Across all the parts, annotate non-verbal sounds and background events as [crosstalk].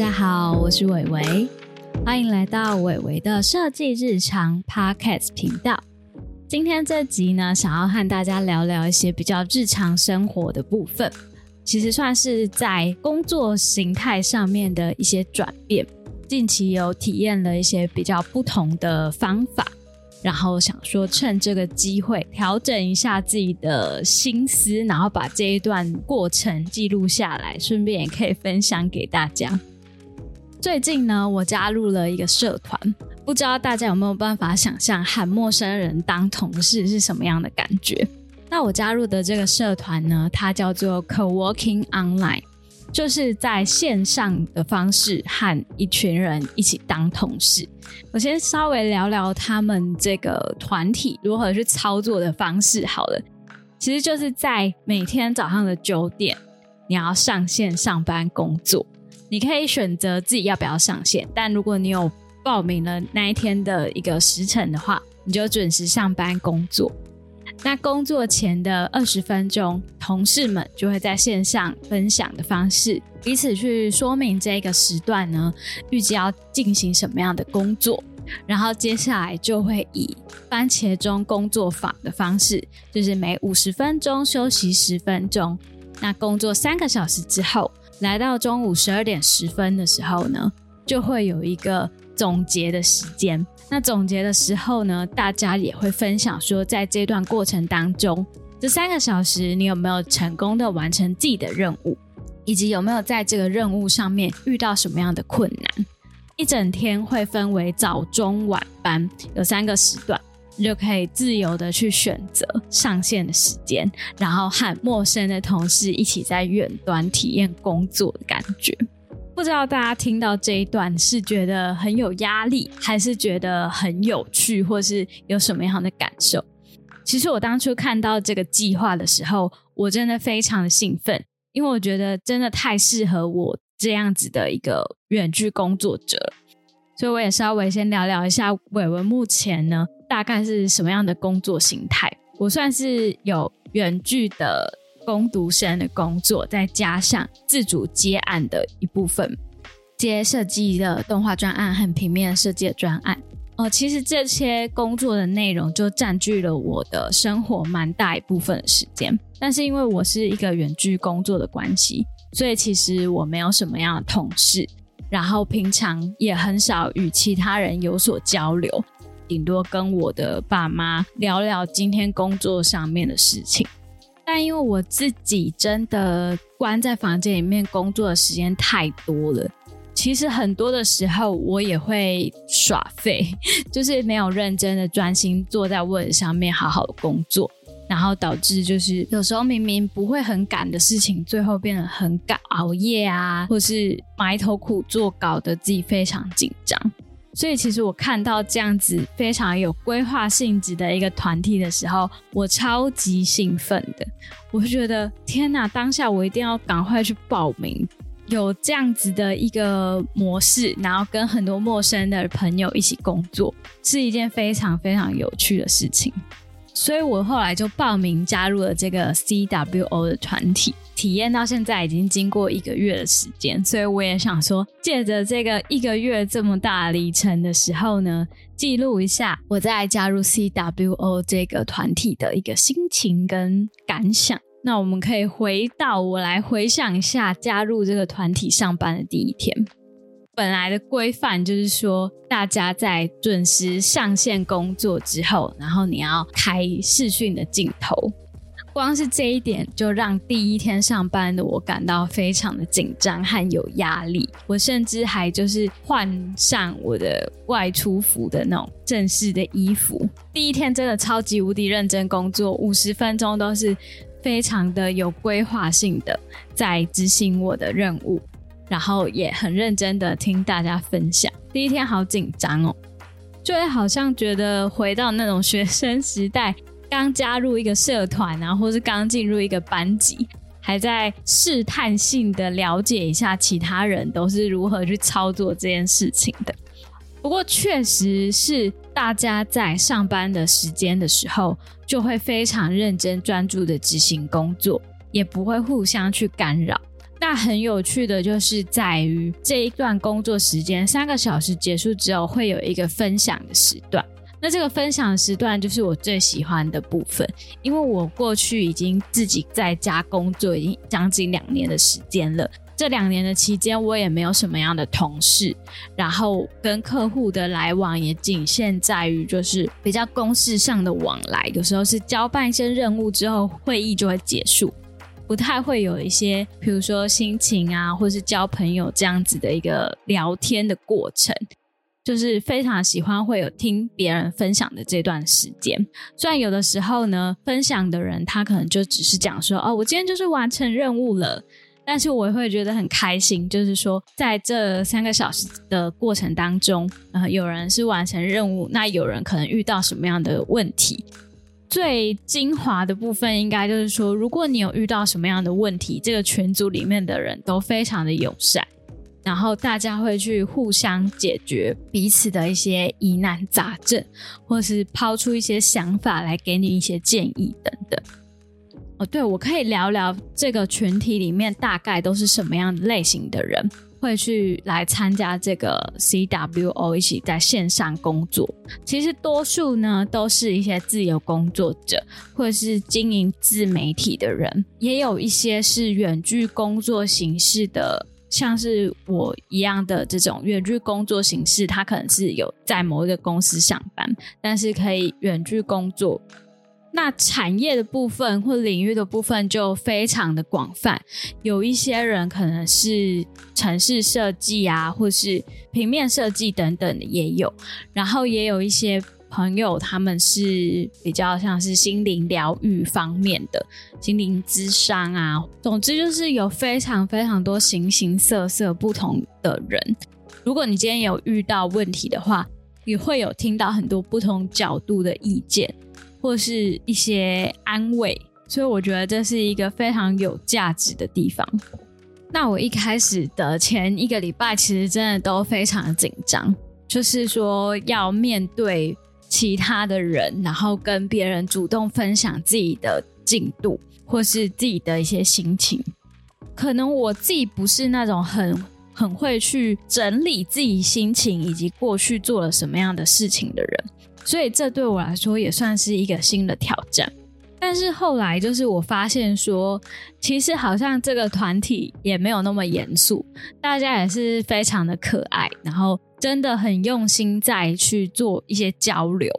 大家好，我是伟伟，欢迎来到伟伟的设计日常 Podcast 频道。今天这集呢，想要和大家聊聊一些比较日常生活的部分，其实算是在工作形态上面的一些转变。近期有体验了一些比较不同的方法。然后想说，趁这个机会调整一下自己的心思，然后把这一段过程记录下来，顺便也可以分享给大家。最近呢，我加入了一个社团，不知道大家有没有办法想象和陌生人当同事是什么样的感觉？那我加入的这个社团呢，它叫做 Co-working Online。就是在线上的方式和一群人一起当同事。我先稍微聊聊他们这个团体如何去操作的方式好了。其实就是在每天早上的九点，你要上线上班工作。你可以选择自己要不要上线，但如果你有报名了那一天的一个时辰的话，你就准时上班工作。那工作前的二十分钟，同事们就会在线上分享的方式，彼此去说明这个时段呢，预计要进行什么样的工作，然后接下来就会以番茄钟工作坊的方式，就是每五十分钟休息十分钟，那工作三个小时之后，来到中午十二点十分的时候呢，就会有一个总结的时间。那总结的时候呢，大家也会分享说，在这段过程当中，这三个小时你有没有成功的完成自己的任务，以及有没有在这个任务上面遇到什么样的困难？一整天会分为早中晚班，有三个时段，就可以自由的去选择上线的时间，然后和陌生的同事一起在远端体验工作的感觉。不知道大家听到这一段是觉得很有压力，还是觉得很有趣，或是有什么样的感受？其实我当初看到这个计划的时候，我真的非常的兴奋，因为我觉得真的太适合我这样子的一个远距工作者。所以我也稍微先聊聊一下伟文目前呢大概是什么样的工作形态。我算是有远距的。工读生的工作，再加上自主接案的一部分，接设计的动画专案和平面设计的专案。哦，其实这些工作的内容就占据了我的生活蛮大一部分的时间。但是因为我是一个远距工作的关系，所以其实我没有什么样的同事，然后平常也很少与其他人有所交流，顶多跟我的爸妈聊聊今天工作上面的事情。但因为我自己真的关在房间里面工作的时间太多了，其实很多的时候我也会耍废，[laughs] 就是没有认真的专心坐在位置上面好好工作，然后导致就是有时候明明不会很赶的事情，最后变得很赶，熬夜啊，或是埋头苦做，搞得自己非常紧张。所以，其实我看到这样子非常有规划性质的一个团体的时候，我超级兴奋的。我就觉得，天哪！当下我一定要赶快去报名，有这样子的一个模式，然后跟很多陌生的朋友一起工作，是一件非常非常有趣的事情。所以我后来就报名加入了这个 CWO 的团体。体验到现在已经经过一个月的时间，所以我也想说，借着这个一个月这么大里程的时候呢，记录一下我在加入 CWO 这个团体的一个心情跟感想。那我们可以回到我来回想一下加入这个团体上班的第一天。本来的规范就是说，大家在准时上线工作之后，然后你要开视讯的镜头。光是这一点就让第一天上班的我感到非常的紧张和有压力。我甚至还就是换上我的外出服的那种正式的衣服。第一天真的超级无敌认真工作，五十分钟都是非常的有规划性的在执行我的任务，然后也很认真的听大家分享。第一天好紧张哦，就会好像觉得回到那种学生时代。刚加入一个社团啊，或是刚进入一个班级，还在试探性的了解一下其他人都是如何去操作这件事情的。不过，确实是大家在上班的时间的时候，就会非常认真专注的执行工作，也不会互相去干扰。那很有趣的就是在于这一段工作时间三个小时结束之后，会有一个分享的时段。那这个分享时段就是我最喜欢的部分，因为我过去已经自己在家工作已经将近两年的时间了。这两年的期间，我也没有什么样的同事，然后跟客户的来往也仅限在于就是比较公事上的往来，有时候是交办一些任务之后，会议就会结束，不太会有一些比如说心情啊，或是交朋友这样子的一个聊天的过程。就是非常喜欢会有听别人分享的这段时间，虽然有的时候呢，分享的人他可能就只是讲说哦，我今天就是完成任务了，但是我也会觉得很开心，就是说在这三个小时的过程当中，呃，有人是完成任务，那有人可能遇到什么样的问题？最精华的部分应该就是说，如果你有遇到什么样的问题，这个群组里面的人都非常的友善。然后大家会去互相解决彼此的一些疑难杂症，或是抛出一些想法来给你一些建议等等。哦，对，我可以聊聊这个群体里面大概都是什么样类型的人会去来参加这个 CWO 一起在线上工作。其实多数呢都是一些自由工作者，或者是经营自媒体的人，也有一些是远距工作形式的。像是我一样的这种远距工作形式，他可能是有在某一个公司上班，但是可以远距工作。那产业的部分或领域的部分就非常的广泛，有一些人可能是城市设计啊，或是平面设计等等的也有，然后也有一些。朋友，他们是比较像是心灵疗愈方面的心灵咨商啊。总之就是有非常非常多形形色色不同的人。如果你今天有遇到问题的话，也会有听到很多不同角度的意见，或是一些安慰。所以我觉得这是一个非常有价值的地方。那我一开始的前一个礼拜，其实真的都非常紧张，就是说要面对。其他的人，然后跟别人主动分享自己的进度，或是自己的一些心情。可能我自己不是那种很很会去整理自己心情以及过去做了什么样的事情的人，所以这对我来说也算是一个新的挑战。但是后来就是我发现说，其实好像这个团体也没有那么严肃，大家也是非常的可爱，然后真的很用心在去做一些交流。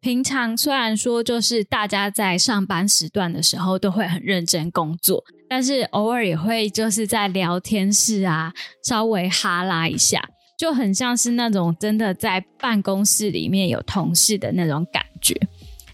平常虽然说就是大家在上班时段的时候都会很认真工作，但是偶尔也会就是在聊天室啊稍微哈拉一下，就很像是那种真的在办公室里面有同事的那种感觉。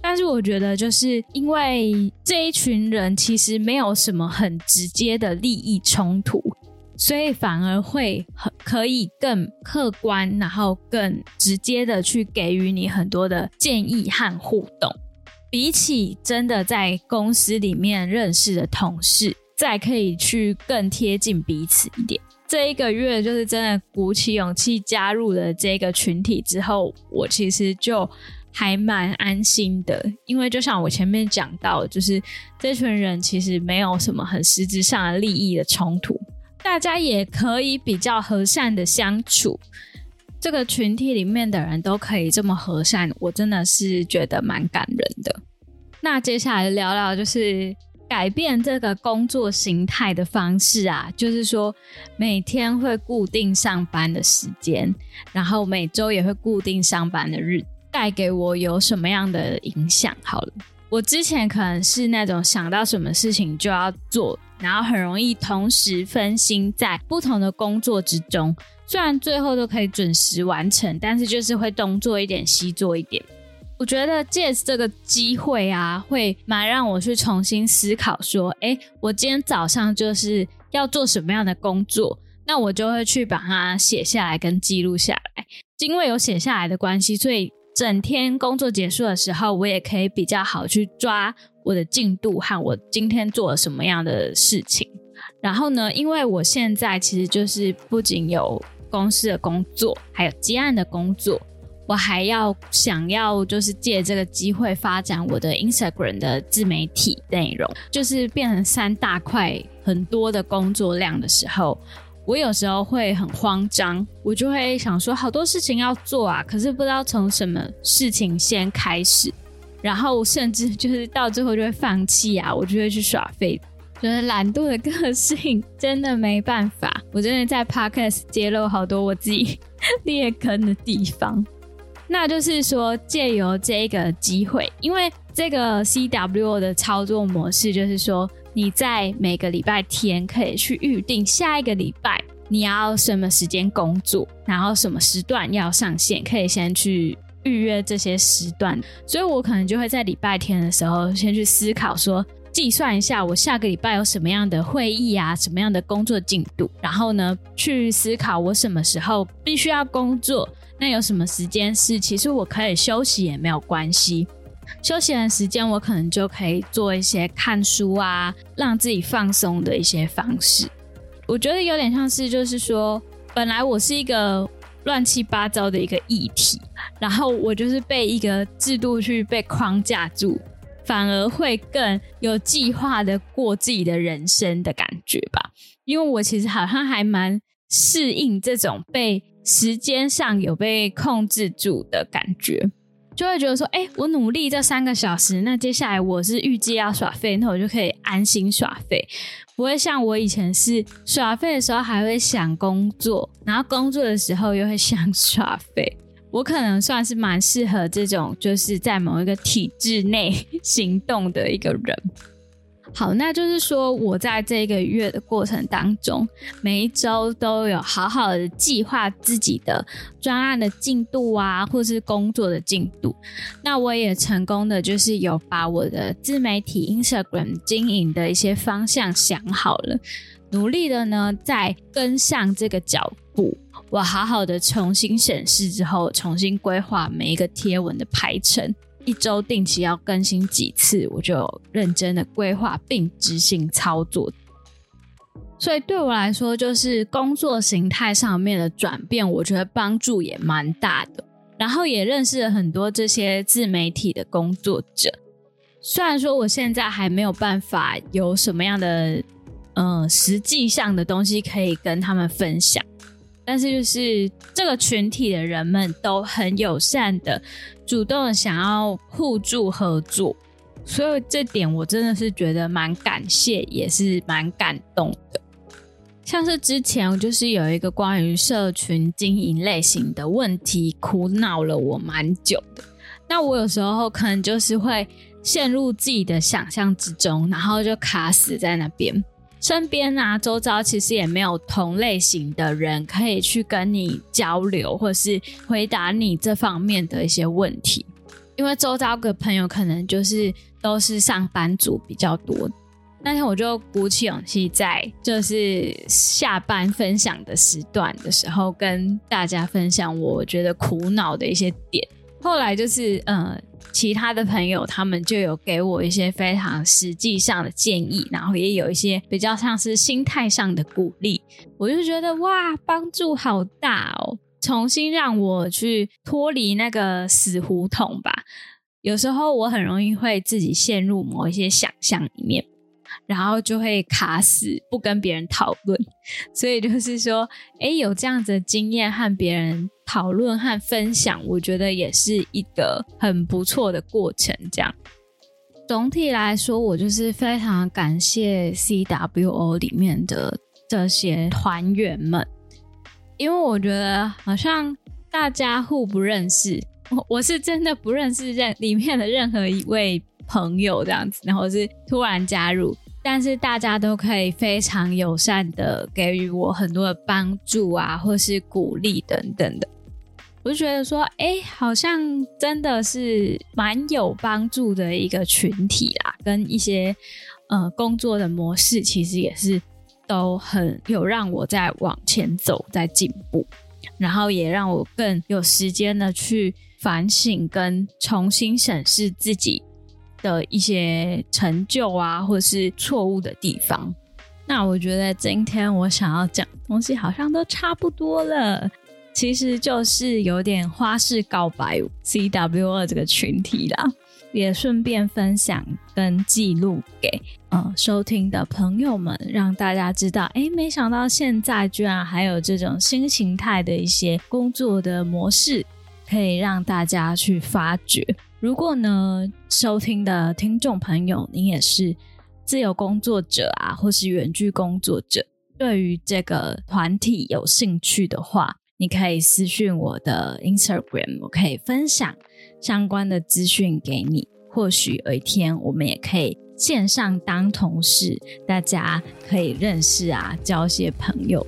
但是我觉得，就是因为这一群人其实没有什么很直接的利益冲突，所以反而会很可以更客观，然后更直接的去给予你很多的建议和互动。比起真的在公司里面认识的同事，再可以去更贴近彼此一点。这一个月就是真的鼓起勇气加入了这个群体之后，我其实就。还蛮安心的，因为就像我前面讲到，就是这群人其实没有什么很实质上的利益的冲突，大家也可以比较和善的相处。这个群体里面的人都可以这么和善，我真的是觉得蛮感人的。那接下来聊聊就是改变这个工作形态的方式啊，就是说每天会固定上班的时间，然后每周也会固定上班的日子。带给我有什么样的影响？好了，我之前可能是那种想到什么事情就要做，然后很容易同时分心在不同的工作之中。虽然最后都可以准时完成，但是就是会东做一点，西做一点。我觉得借这个机会啊，会蛮让我去重新思考说：，哎，我今天早上就是要做什么样的工作？那我就会去把它写下来跟记录下来。因为有写下来的关系，所以。整天工作结束的时候，我也可以比较好去抓我的进度和我今天做了什么样的事情。然后呢，因为我现在其实就是不仅有公司的工作，还有接案的工作，我还要想要就是借这个机会发展我的 Instagram 的自媒体内容，就是变成三大块很多的工作量的时候，我有时候会很慌张，我就会想说好多事情要做啊，可是不知道从什么事情先开始，然后甚至就是到最后就会放弃啊，我就会去耍废。就是懒惰的个性，真的没办法。我真的在 podcast 揭露好多我自己 [laughs] 裂根的地方。那就是说，借由这个机会，因为这个 CWO 的操作模式，就是说你在每个礼拜天可以去预定下一个礼拜你要什么时间工作，然后什么时段要上线，可以先去预约这些时段。所以我可能就会在礼拜天的时候先去思考说。计算一下我下个礼拜有什么样的会议啊，什么样的工作进度，然后呢，去思考我什么时候必须要工作，那有什么时间是其实我可以休息也没有关系，休息的时间我可能就可以做一些看书啊，让自己放松的一些方式。我觉得有点像是就是说，本来我是一个乱七八糟的一个议题，然后我就是被一个制度去被框架住。反而会更有计划的过自己的人生的感觉吧，因为我其实好像还蛮适应这种被时间上有被控制住的感觉，就会觉得说，哎，我努力这三个小时，那接下来我是预计要耍废，那我就可以安心耍废，不会像我以前是耍废的时候还会想工作，然后工作的时候又会想耍废。我可能算是蛮适合这种，就是在某一个体制内行动的一个人。好，那就是说，我在这个月的过程当中，每一周都有好好的计划自己的专案的进度啊，或是工作的进度。那我也成功的，就是有把我的自媒体 Instagram 经营的一些方向想好了，努力的呢，在跟上这个脚步。我好好的重新审视之后，重新规划每一个贴文的排程，一周定期要更新几次，我就认真的规划并执行操作。所以对我来说，就是工作形态上面的转变，我觉得帮助也蛮大的。然后也认识了很多这些自媒体的工作者。虽然说我现在还没有办法有什么样的嗯实际上的东西可以跟他们分享。但是，就是这个群体的人们都很友善的，主动的想要互助合作，所以这点我真的是觉得蛮感谢，也是蛮感动的。像是之前就是有一个关于社群经营类型的问题，苦恼了我蛮久的。那我有时候可能就是会陷入自己的想象之中，然后就卡死在那边。身边啊，周遭其实也没有同类型的人可以去跟你交流，或是回答你这方面的一些问题。因为周遭的朋友可能就是都是上班族比较多。那天我就鼓起勇气，在就是下班分享的时段的时候，跟大家分享我觉得苦恼的一些点。后来就是呃。其他的朋友，他们就有给我一些非常实际上的建议，然后也有一些比较像是心态上的鼓励，我就觉得哇，帮助好大哦！重新让我去脱离那个死胡同吧。有时候我很容易会自己陷入某一些想象里面。然后就会卡死，不跟别人讨论。所以就是说，哎，有这样子的经验和别人讨论和分享，我觉得也是一个很不错的过程。这样，总体来说，我就是非常感谢 CWO 里面的这些团员们，因为我觉得好像大家互不认识，我是真的不认识任里面的任何一位朋友这样子，然后是突然加入。但是大家都可以非常友善的给予我很多的帮助啊，或是鼓励等等的，我就觉得说，哎，好像真的是蛮有帮助的一个群体啦，跟一些呃工作的模式，其实也是都很有让我在往前走，在进步，然后也让我更有时间的去反省跟重新审视自己。的一些成就啊，或是错误的地方。那我觉得今天我想要讲的东西好像都差不多了，其实就是有点花式告白 C W 二这个群体啦。也顺便分享跟记录给呃收听的朋友们，让大家知道，哎，没想到现在居然还有这种新形态的一些工作的模式，可以让大家去发掘。如果呢，收听的听众朋友，你也是自由工作者啊，或是远距工作者，对于这个团体有兴趣的话，你可以私讯我的 Instagram，我可以分享相关的资讯给你。或许有一天，我们也可以线上当同事，大家可以认识啊，交些朋友。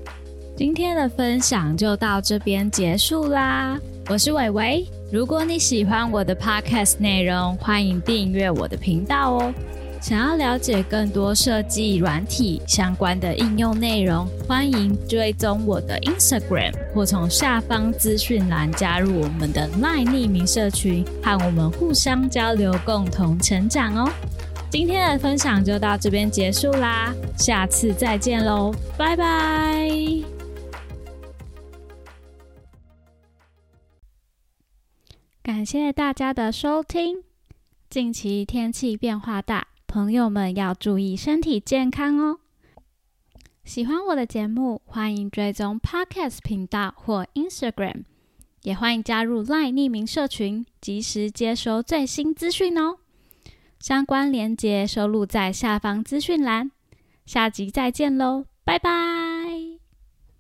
今天的分享就到这边结束啦，我是伟伟。如果你喜欢我的 podcast 内容，欢迎订阅我的频道哦。想要了解更多设计软体相关的应用内容，欢迎追踪我的 Instagram 或从下方资讯栏加入我们的 LINE 匿名社群，和我们互相交流，共同成长哦。今天的分享就到这边结束啦，下次再见喽，拜拜！感谢大家的收听。近期天气变化大。朋友们要注意身体健康哦！喜欢我的节目，欢迎追踪 Podcast 频道或 Instagram，也欢迎加入 LINE 匿名社群，及时接收最新资讯哦。相关链接收录在下方资讯栏。下集再见喽，拜拜！